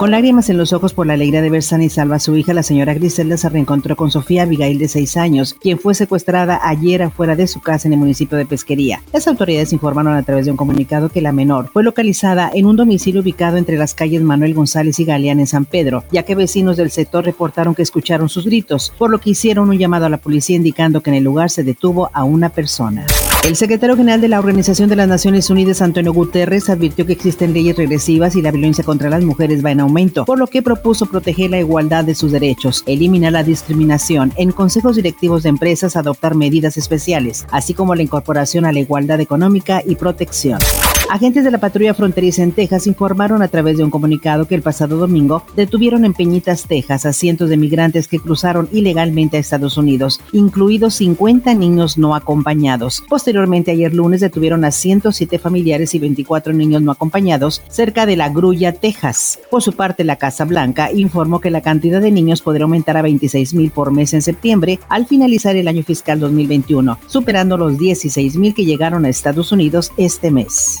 Con lágrimas en los ojos por la alegría de ver sana y salva a su hija, la señora Griselda se reencontró con Sofía Abigail de seis años, quien fue secuestrada ayer afuera de su casa en el municipio de Pesquería. Las autoridades informaron a través de un comunicado que la menor fue localizada en un domicilio ubicado entre las calles Manuel González y Galeán en San Pedro, ya que vecinos del sector reportaron que escucharon sus gritos, por lo que hicieron un llamado a la policía indicando que en el lugar se detuvo a una persona. El secretario general de la Organización de las Naciones Unidas, Antonio Guterres, advirtió que existen leyes regresivas y la violencia contra las mujeres va en aumento, por lo que propuso proteger la igualdad de sus derechos, eliminar la discriminación, en consejos directivos de empresas adoptar medidas especiales, así como la incorporación a la igualdad económica y protección. Agentes de la patrulla fronteriza en Texas informaron a través de un comunicado que el pasado domingo detuvieron en Peñitas, Texas, a cientos de migrantes que cruzaron ilegalmente a Estados Unidos, incluidos 50 niños no acompañados. Posteriormente, ayer lunes detuvieron a 107 familiares y 24 niños no acompañados cerca de La Grulla, Texas. Por su parte, la Casa Blanca informó que la cantidad de niños podría aumentar a 26 mil por mes en septiembre al finalizar el año fiscal 2021, superando los 16 mil que llegaron a Estados Unidos este mes.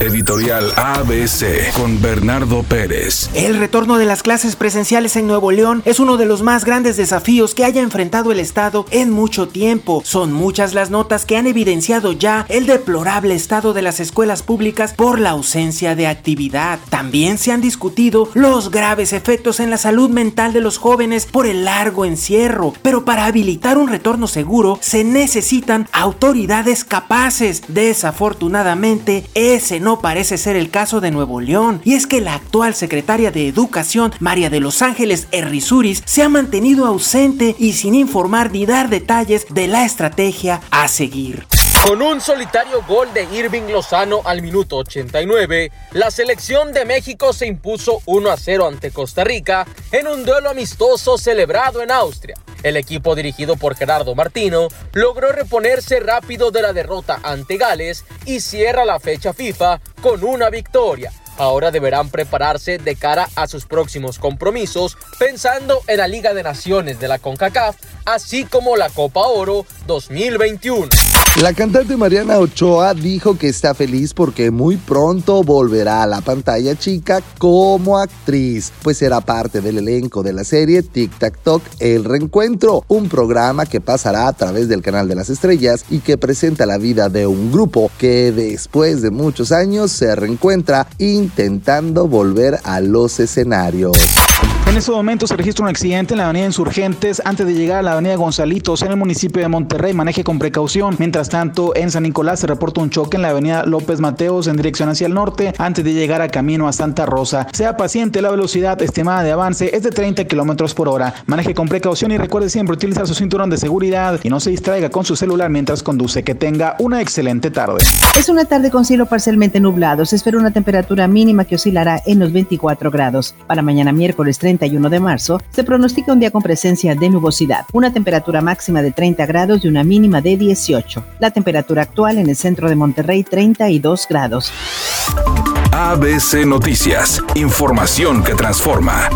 Editorial ABC con Bernardo Pérez. El retorno de las clases presenciales en Nuevo León es uno de los más grandes desafíos que haya enfrentado el Estado en mucho tiempo. Son muchas las notas que han evidenciado ya el deplorable estado de las escuelas públicas por la ausencia de actividad. También se han discutido los graves efectos en la salud mental de los jóvenes por el largo encierro. Pero para habilitar un retorno seguro se necesitan autoridades capaces. Desafortunadamente, ese no parece ser el caso de Nuevo León, y es que la actual secretaria de Educación, María de Los Ángeles Errizuris, se ha mantenido ausente y sin informar ni dar detalles de la estrategia a seguir. Con un solitario gol de Irving Lozano al minuto 89, la selección de México se impuso 1 a 0 ante Costa Rica en un duelo amistoso celebrado en Austria. El equipo dirigido por Gerardo Martino logró reponerse rápido de la derrota ante Gales y cierra la fecha FIFA con una victoria. Ahora deberán prepararse de cara a sus próximos compromisos pensando en la Liga de Naciones de la CONCACAF, así como la Copa Oro 2021. La cantante Mariana Ochoa dijo que está feliz porque muy pronto volverá a la pantalla chica como actriz, pues será parte del elenco de la serie Tic Tac Toc El Reencuentro, un programa que pasará a través del canal de las estrellas y que presenta la vida de un grupo que después de muchos años se reencuentra intentando volver a los escenarios. En este momento se registra un accidente en la avenida Insurgentes antes de llegar a la avenida Gonzalitos en el municipio de Monterrey. Maneje con precaución. Mientras tanto, en San Nicolás se reporta un choque en la avenida López Mateos en dirección hacia el norte antes de llegar a camino a Santa Rosa. Sea paciente, la velocidad estimada de avance es de 30 kilómetros por hora. Maneje con precaución y recuerde siempre utilizar su cinturón de seguridad y no se distraiga con su celular mientras conduce. Que tenga una excelente tarde. Es una tarde con cielo parcialmente nublado. Se espera una temperatura mínima que oscilará en los 24 grados. Para mañana miércoles 31 de marzo se pronostica un día con presencia de nubosidad, una temperatura máxima de 30 grados y una mínima de 18. La temperatura actual en el centro de Monterrey 32 grados. ABC Noticias, información que transforma.